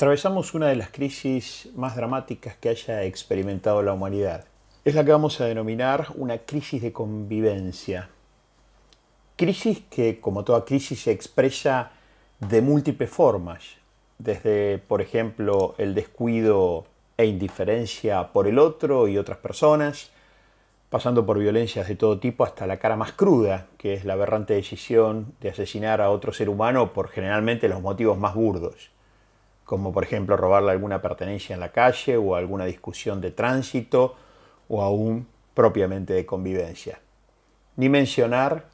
Atravesamos una de las crisis más dramáticas que haya experimentado la humanidad. Es la que vamos a denominar una crisis de convivencia. Crisis que, como toda crisis, se expresa de múltiples formas, desde, por ejemplo, el descuido e indiferencia por el otro y otras personas, pasando por violencias de todo tipo hasta la cara más cruda, que es la aberrante decisión de asesinar a otro ser humano por generalmente los motivos más burdos como por ejemplo robarle alguna pertenencia en la calle o alguna discusión de tránsito o aún propiamente de convivencia. Ni mencionar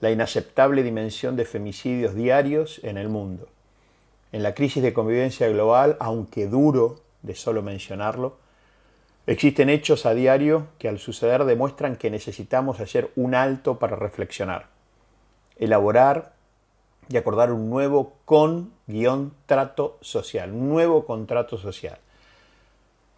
la inaceptable dimensión de femicidios diarios en el mundo. En la crisis de convivencia global, aunque duro de solo mencionarlo, existen hechos a diario que al suceder demuestran que necesitamos hacer un alto para reflexionar, elaborar y acordar un nuevo con guion trato social, nuevo contrato social.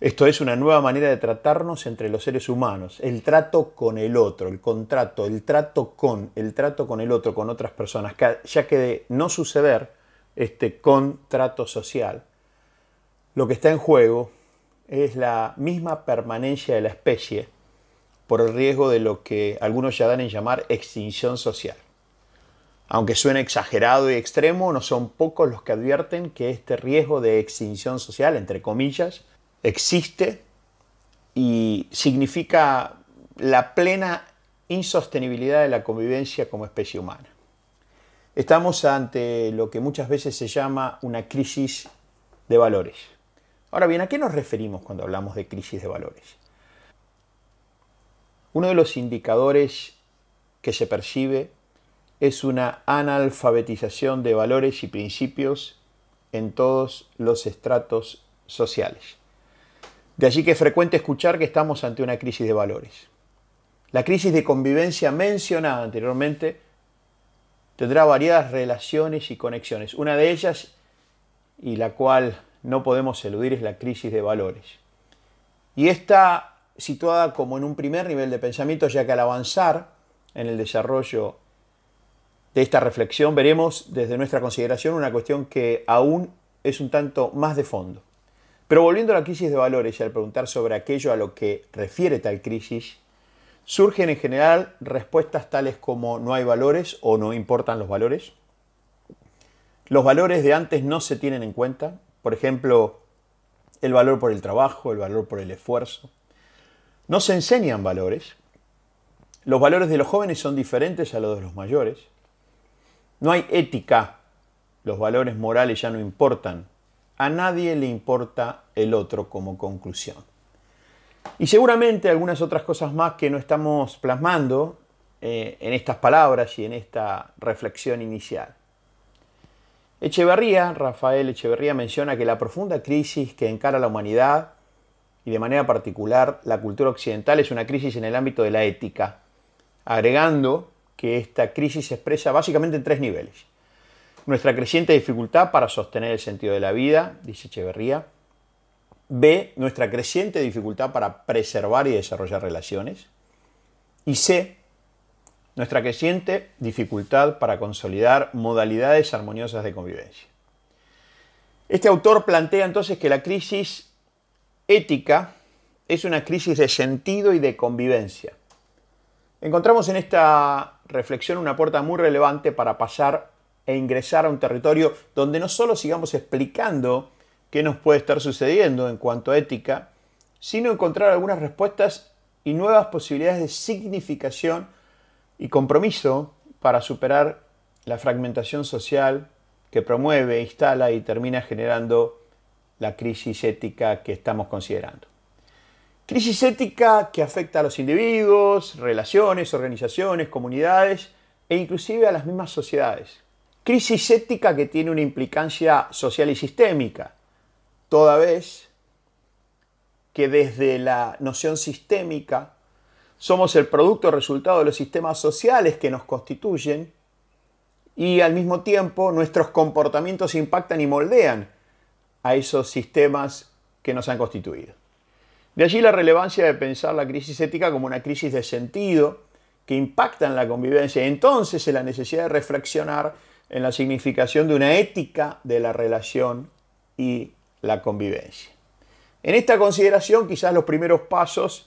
Esto es una nueva manera de tratarnos entre los seres humanos, el trato con el otro, el contrato, el trato con, el trato con el otro, con otras personas, ya que de no suceder este contrato social, lo que está en juego es la misma permanencia de la especie por el riesgo de lo que algunos ya dan en llamar extinción social. Aunque suene exagerado y extremo, no son pocos los que advierten que este riesgo de extinción social, entre comillas, existe y significa la plena insostenibilidad de la convivencia como especie humana. Estamos ante lo que muchas veces se llama una crisis de valores. Ahora bien, ¿a qué nos referimos cuando hablamos de crisis de valores? Uno de los indicadores que se percibe es una analfabetización de valores y principios en todos los estratos sociales. De allí que es frecuente escuchar que estamos ante una crisis de valores. La crisis de convivencia mencionada anteriormente tendrá variadas relaciones y conexiones. Una de ellas, y la cual no podemos eludir, es la crisis de valores. Y está situada como en un primer nivel de pensamiento, ya que al avanzar en el desarrollo de esta reflexión veremos desde nuestra consideración una cuestión que aún es un tanto más de fondo. Pero volviendo a la crisis de valores y al preguntar sobre aquello a lo que refiere tal crisis, surgen en general respuestas tales como no hay valores o no importan los valores. Los valores de antes no se tienen en cuenta, por ejemplo, el valor por el trabajo, el valor por el esfuerzo. No se enseñan valores. Los valores de los jóvenes son diferentes a los de los mayores. No hay ética. Los valores morales ya no importan. A nadie le importa el otro como conclusión. Y seguramente algunas otras cosas más que no estamos plasmando eh, en estas palabras y en esta reflexión inicial. Echeverría, Rafael Echeverría menciona que la profunda crisis que encara la humanidad y de manera particular la cultura occidental es una crisis en el ámbito de la ética, agregando que esta crisis se expresa básicamente en tres niveles. Nuestra creciente dificultad para sostener el sentido de la vida, dice Echeverría. B, nuestra creciente dificultad para preservar y desarrollar relaciones. Y C, nuestra creciente dificultad para consolidar modalidades armoniosas de convivencia. Este autor plantea entonces que la crisis ética es una crisis de sentido y de convivencia. Encontramos en esta reflexión una puerta muy relevante para pasar e ingresar a un territorio donde no solo sigamos explicando qué nos puede estar sucediendo en cuanto a ética, sino encontrar algunas respuestas y nuevas posibilidades de significación y compromiso para superar la fragmentación social que promueve, instala y termina generando la crisis ética que estamos considerando. Crisis ética que afecta a los individuos, relaciones, organizaciones, comunidades e inclusive a las mismas sociedades. Crisis ética que tiene una implicancia social y sistémica, toda vez que desde la noción sistémica somos el producto resultado de los sistemas sociales que nos constituyen y al mismo tiempo nuestros comportamientos impactan y moldean a esos sistemas que nos han constituido. De allí la relevancia de pensar la crisis ética como una crisis de sentido que impacta en la convivencia. Entonces, en la necesidad de reflexionar en la significación de una ética de la relación y la convivencia. En esta consideración quizás los primeros pasos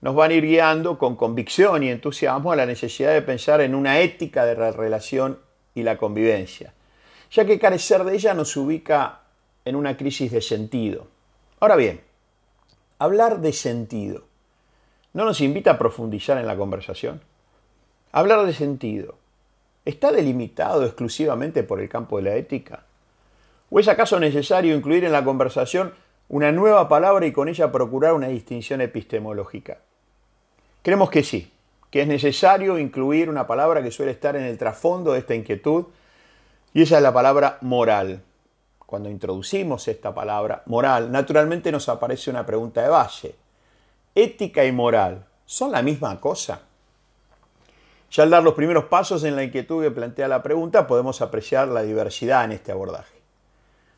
nos van a ir guiando con convicción y entusiasmo a la necesidad de pensar en una ética de la relación y la convivencia, ya que carecer de ella nos ubica en una crisis de sentido. Ahora bien, hablar de sentido no nos invita a profundizar en la conversación. Hablar de sentido está delimitado exclusivamente por el campo de la ética. ¿O es acaso necesario incluir en la conversación una nueva palabra y con ella procurar una distinción epistemológica? Creemos que sí, que es necesario incluir una palabra que suele estar en el trasfondo de esta inquietud, y esa es la palabra moral. Cuando introducimos esta palabra moral, naturalmente nos aparece una pregunta de base. ¿Ética y moral son la misma cosa? Ya al dar los primeros pasos en la inquietud que plantea la pregunta, podemos apreciar la diversidad en este abordaje.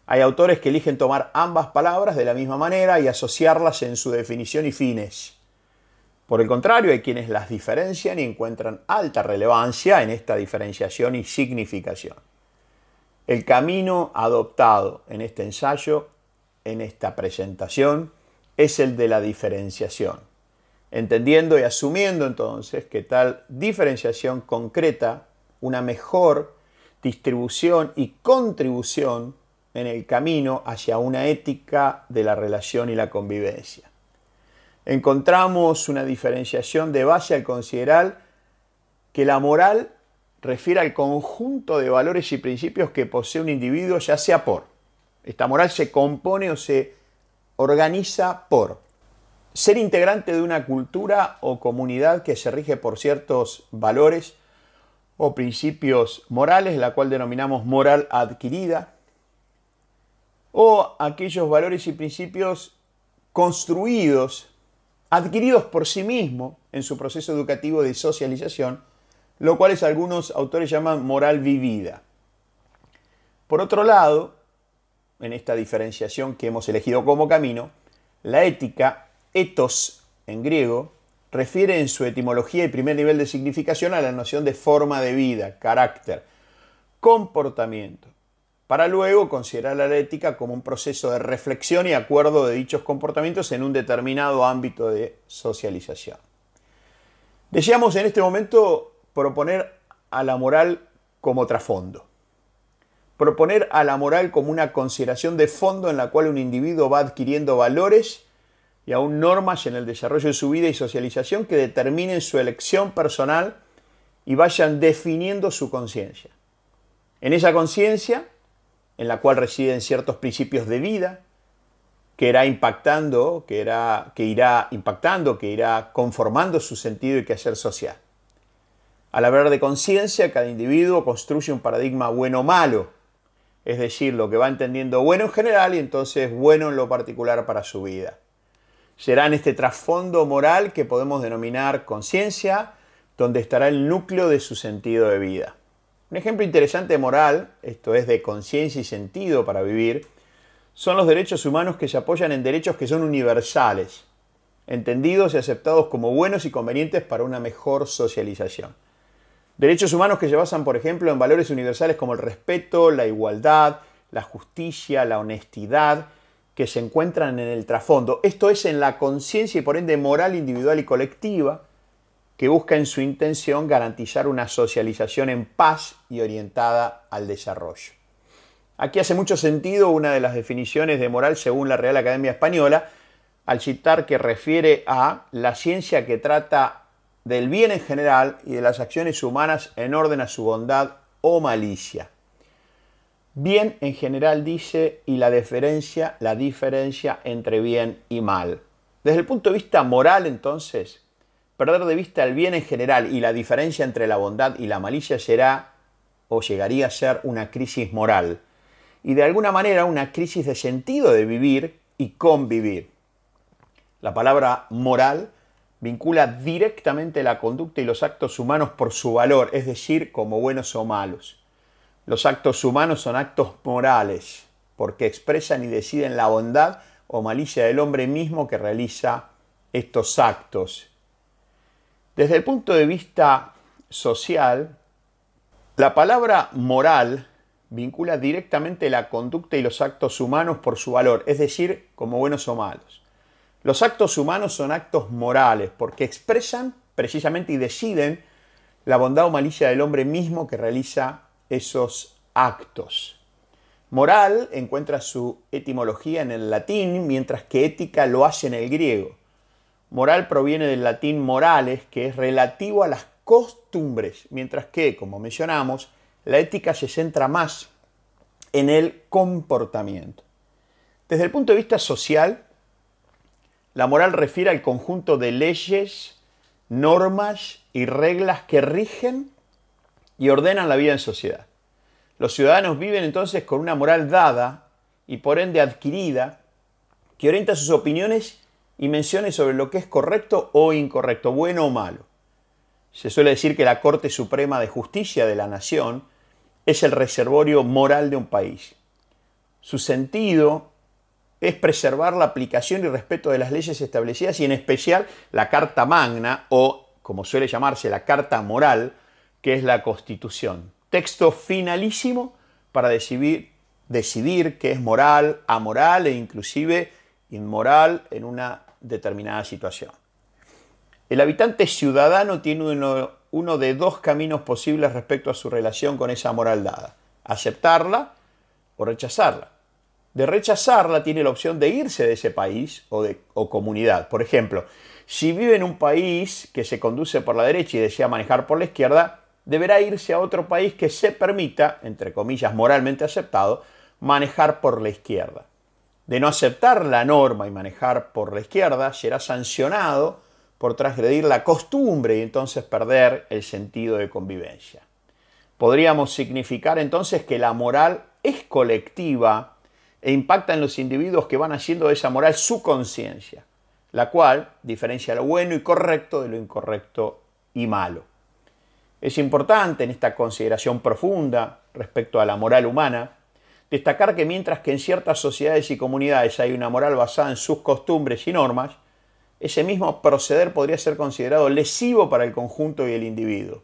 Hay autores que eligen tomar ambas palabras de la misma manera y asociarlas en su definición y fines. Por el contrario, hay quienes las diferencian y encuentran alta relevancia en esta diferenciación y significación. El camino adoptado en este ensayo, en esta presentación, es el de la diferenciación entendiendo y asumiendo entonces que tal diferenciación concreta una mejor distribución y contribución en el camino hacia una ética de la relación y la convivencia. Encontramos una diferenciación de base al considerar que la moral refiere al conjunto de valores y principios que posee un individuo, ya sea por. Esta moral se compone o se organiza por ser integrante de una cultura o comunidad que se rige por ciertos valores o principios morales, la cual denominamos moral adquirida, o aquellos valores y principios construidos, adquiridos por sí mismo en su proceso educativo de socialización, lo cual algunos autores llaman moral vivida. Por otro lado, en esta diferenciación que hemos elegido como camino, la ética Etos, en griego, refiere en su etimología y primer nivel de significación a la noción de forma de vida, carácter, comportamiento, para luego considerar la ética como un proceso de reflexión y acuerdo de dichos comportamientos en un determinado ámbito de socialización. Deseamos en este momento proponer a la moral como trasfondo. Proponer a la moral como una consideración de fondo en la cual un individuo va adquiriendo valores y aún normas en el desarrollo de su vida y socialización que determinen su elección personal y vayan definiendo su conciencia. En esa conciencia, en la cual residen ciertos principios de vida, que irá impactando, que, que irá impactando, que irá conformando su sentido y quehacer social. Al hablar de conciencia, cada individuo construye un paradigma bueno-malo, es decir, lo que va entendiendo bueno en general y entonces bueno en lo particular para su vida será en este trasfondo moral que podemos denominar conciencia, donde estará el núcleo de su sentido de vida. Un ejemplo interesante de moral, esto es de conciencia y sentido para vivir, son los derechos humanos que se apoyan en derechos que son universales, entendidos y aceptados como buenos y convenientes para una mejor socialización. Derechos humanos que se basan, por ejemplo, en valores universales como el respeto, la igualdad, la justicia, la honestidad, que se encuentran en el trasfondo. Esto es en la conciencia y por ende moral individual y colectiva que busca en su intención garantizar una socialización en paz y orientada al desarrollo. Aquí hace mucho sentido una de las definiciones de moral según la Real Academia Española, al citar que refiere a la ciencia que trata del bien en general y de las acciones humanas en orden a su bondad o malicia. Bien en general dice y la diferencia, la diferencia entre bien y mal. Desde el punto de vista moral, entonces, perder de vista el bien en general y la diferencia entre la bondad y la malicia será o llegaría a ser una crisis moral y de alguna manera una crisis de sentido de vivir y convivir. La palabra moral vincula directamente la conducta y los actos humanos por su valor, es decir, como buenos o malos. Los actos humanos son actos morales, porque expresan y deciden la bondad o malicia del hombre mismo que realiza estos actos. Desde el punto de vista social, la palabra moral vincula directamente la conducta y los actos humanos por su valor, es decir, como buenos o malos. Los actos humanos son actos morales porque expresan precisamente y deciden la bondad o malicia del hombre mismo que realiza esos actos. Moral encuentra su etimología en el latín, mientras que ética lo hace en el griego. Moral proviene del latín morales, que es relativo a las costumbres, mientras que, como mencionamos, la ética se centra más en el comportamiento. Desde el punto de vista social, la moral refiere al conjunto de leyes, normas y reglas que rigen y ordenan la vida en sociedad. Los ciudadanos viven entonces con una moral dada y por ende adquirida que orienta sus opiniones y menciones sobre lo que es correcto o incorrecto, bueno o malo. Se suele decir que la Corte Suprema de Justicia de la Nación es el reservorio moral de un país. Su sentido es preservar la aplicación y respeto de las leyes establecidas y en especial la Carta Magna o, como suele llamarse, la Carta Moral, que es la Constitución. Texto finalísimo para decidir, qué es moral, amoral e inclusive inmoral en una determinada situación. El habitante ciudadano tiene uno, uno de dos caminos posibles respecto a su relación con esa moral dada, aceptarla o rechazarla. De rechazarla tiene la opción de irse de ese país o, de, o comunidad. Por ejemplo, si vive en un país que se conduce por la derecha y desea manejar por la izquierda, deberá irse a otro país que se permita, entre comillas moralmente aceptado, manejar por la izquierda. De no aceptar la norma y manejar por la izquierda, será sancionado por transgredir la costumbre y entonces perder el sentido de convivencia. Podríamos significar entonces que la moral es colectiva e impacta en los individuos que van haciendo de esa moral su conciencia, la cual diferencia lo bueno y correcto de lo incorrecto y malo. Es importante en esta consideración profunda respecto a la moral humana destacar que mientras que en ciertas sociedades y comunidades hay una moral basada en sus costumbres y normas, ese mismo proceder podría ser considerado lesivo para el conjunto y el individuo.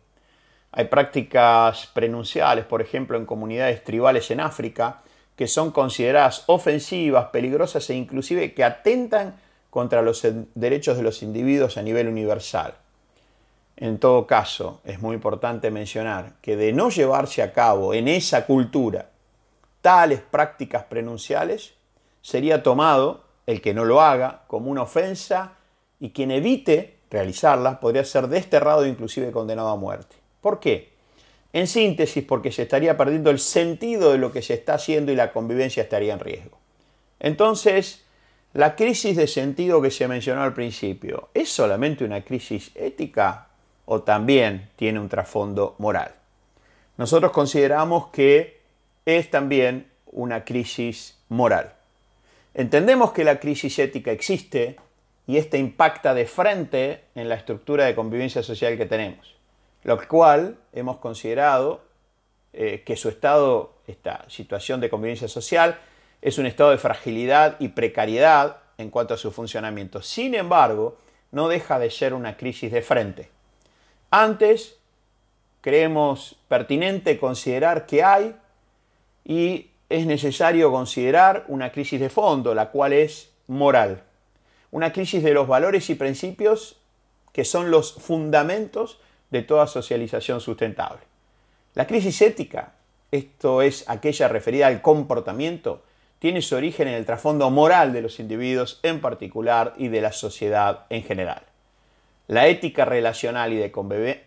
Hay prácticas prenunciales, por ejemplo, en comunidades tribales en África, que son consideradas ofensivas, peligrosas e inclusive que atentan contra los derechos de los individuos a nivel universal. En todo caso, es muy importante mencionar que de no llevarse a cabo en esa cultura tales prácticas prenunciales, sería tomado el que no lo haga como una ofensa y quien evite realizarlas podría ser desterrado e inclusive condenado a muerte. ¿Por qué? En síntesis, porque se estaría perdiendo el sentido de lo que se está haciendo y la convivencia estaría en riesgo. Entonces, la crisis de sentido que se mencionó al principio, ¿es solamente una crisis ética o también tiene un trasfondo moral? Nosotros consideramos que es también una crisis moral. Entendemos que la crisis ética existe, y este impacta de frente en la estructura de convivencia social que tenemos, lo cual hemos considerado eh, que su estado, esta situación de convivencia social, es un estado de fragilidad y precariedad en cuanto a su funcionamiento. Sin embargo, no deja de ser una crisis de frente. Antes, creemos pertinente considerar que hay y es necesario considerar una crisis de fondo, la cual es moral una crisis de los valores y principios que son los fundamentos de toda socialización sustentable. La crisis ética, esto es aquella referida al comportamiento, tiene su origen en el trasfondo moral de los individuos en particular y de la sociedad en general. La ética relacional y de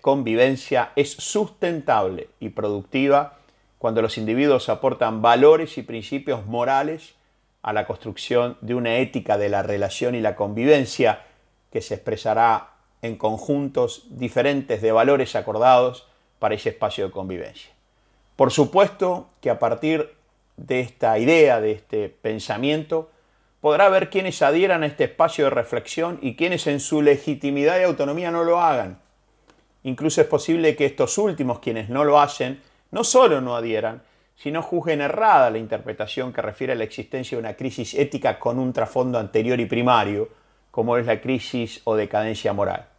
convivencia es sustentable y productiva cuando los individuos aportan valores y principios morales a la construcción de una ética de la relación y la convivencia que se expresará en conjuntos diferentes de valores acordados para ese espacio de convivencia. Por supuesto que a partir de esta idea, de este pensamiento, podrá haber quienes adhieran a este espacio de reflexión y quienes en su legitimidad y autonomía no lo hagan. Incluso es posible que estos últimos, quienes no lo hacen, no solo no adhieran, si no juzguen errada la interpretación que refiere a la existencia de una crisis ética con un trasfondo anterior y primario, como es la crisis o decadencia moral.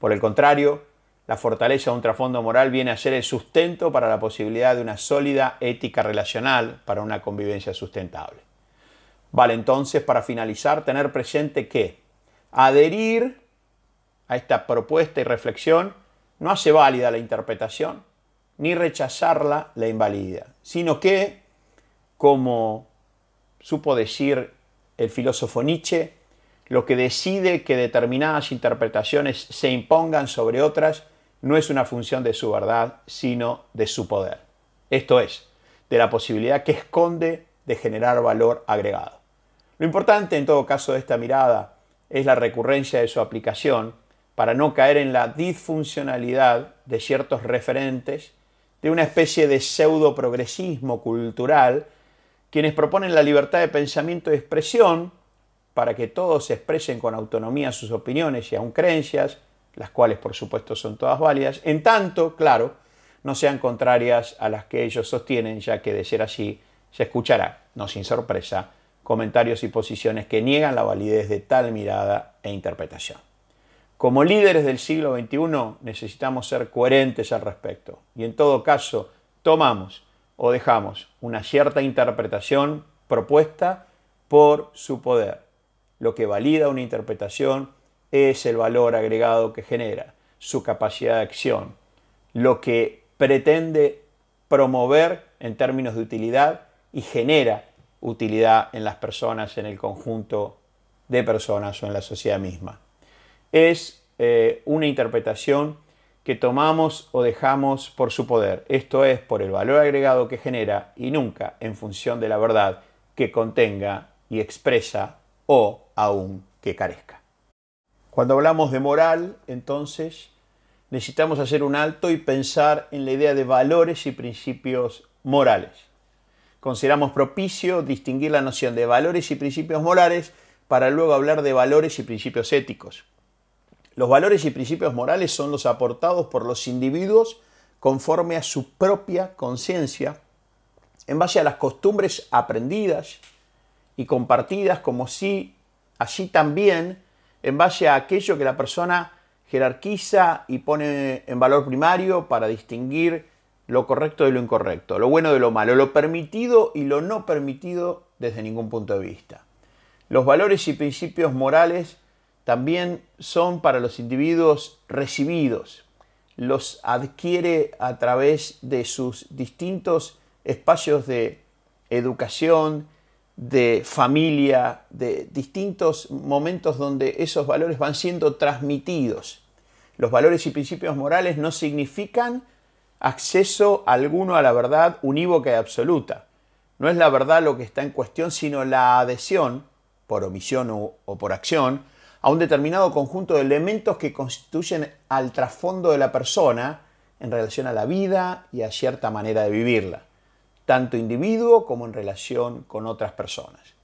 Por el contrario, La fortaleza de un trasfondo moral viene a ser el sustento para la posibilidad de una sólida ética relacional para una convivencia sustentable. Vale entonces, para finalizar, tener presente que adherir a esta propuesta y reflexión no hace válida la interpretación, ni rechazarla la invalida, sino que, como supo decir el filósofo Nietzsche, lo que decide que determinadas interpretaciones se impongan sobre otras no es una función de su verdad, sino de su poder. Esto es, de la posibilidad que esconde de generar valor agregado. Lo importante en todo caso de esta mirada es la recurrencia de su aplicación para no caer en la disfuncionalidad de ciertos referentes de una especie de pseudo progresismo cultural, quienes proponen la libertad de pensamiento y expresión para que todos expresen con autonomía sus opiniones y aun creencias, las cuales por supuesto son todas válidas, en tanto, claro, no sean contrarias a las que ellos sostienen, ya que de ser así se escuchará, no sin sorpresa, comentarios y posiciones que niegan la validez de tal mirada e interpretación. Como líderes del siglo XXI necesitamos ser coherentes al respecto y en todo caso tomamos o dejamos una cierta interpretación propuesta por su poder. Lo que valida una interpretación es el valor agregado que genera, su capacidad de acción, lo que pretende promover en términos de utilidad y genera utilidad en las personas, en el conjunto de personas o en la sociedad misma. Es eh, una interpretación que tomamos o dejamos por su poder, esto es, por el valor agregado que genera y nunca en función de la verdad que contenga y expresa o aún que carezca. Cuando hablamos de moral, entonces, necesitamos hacer un alto y pensar en la idea de valores y principios morales. Consideramos propicio distinguir la noción de valores y principios morales para luego hablar de valores y principios éticos. Los valores y principios morales son los aportados por los individuos conforme a su propia conciencia, en base a las costumbres aprendidas y compartidas, como si allí también en base a aquello que la persona jerarquiza y pone en valor primario para distinguir lo correcto de lo incorrecto, lo bueno de lo malo, lo permitido y lo no permitido desde ningún punto de vista. Los valores y principios morales también son para los individuos recibidos, los adquiere a través de sus distintos espacios de educación, de familia, de distintos momentos donde esos valores van siendo transmitidos. Los valores y principios morales no significan acceso alguno a la verdad unívoca y absoluta. No es la verdad lo que está en cuestión, sino la adhesión, por omisión o, por acción, a un determinado conjunto de elementos que constituyen al trasfondo de la persona en relación a la vida y a cierta manera de vivirla tanto individuo como en relación con otras personas.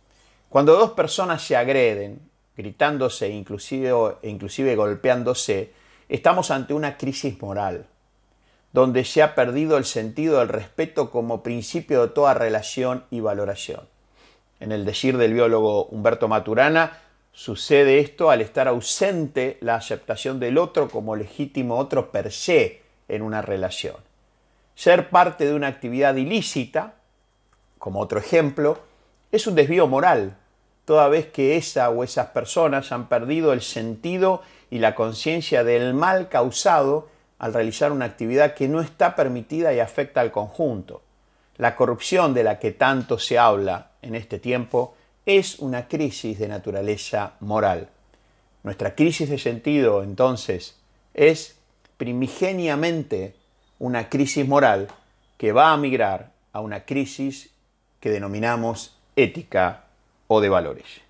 Cuando dos personas se agreden, gritándose inclusive, inclusive golpeándose, estamos ante una crisis moral, donde se ha perdido el sentido del respeto como principio de toda relación y valoración. En el decir del biólogo Humberto Maturana, sucede esto al estar ausente la aceptación del otro como legítimo otro per se en una relación ser parte de una actividad ilícita, como otro ejemplo, es un desvío moral, toda vez que esa o esas personas han perdido el sentido y la conciencia del mal causado al realizar una actividad que no está permitida y afecta al conjunto. La corrupción de la que tanto se habla en este tiempo es una crisis de naturaleza moral. Nuestra crisis de sentido, entonces, es primigeniamente una crisis moral que va a migrar a una crisis que denominamos ética o de valores.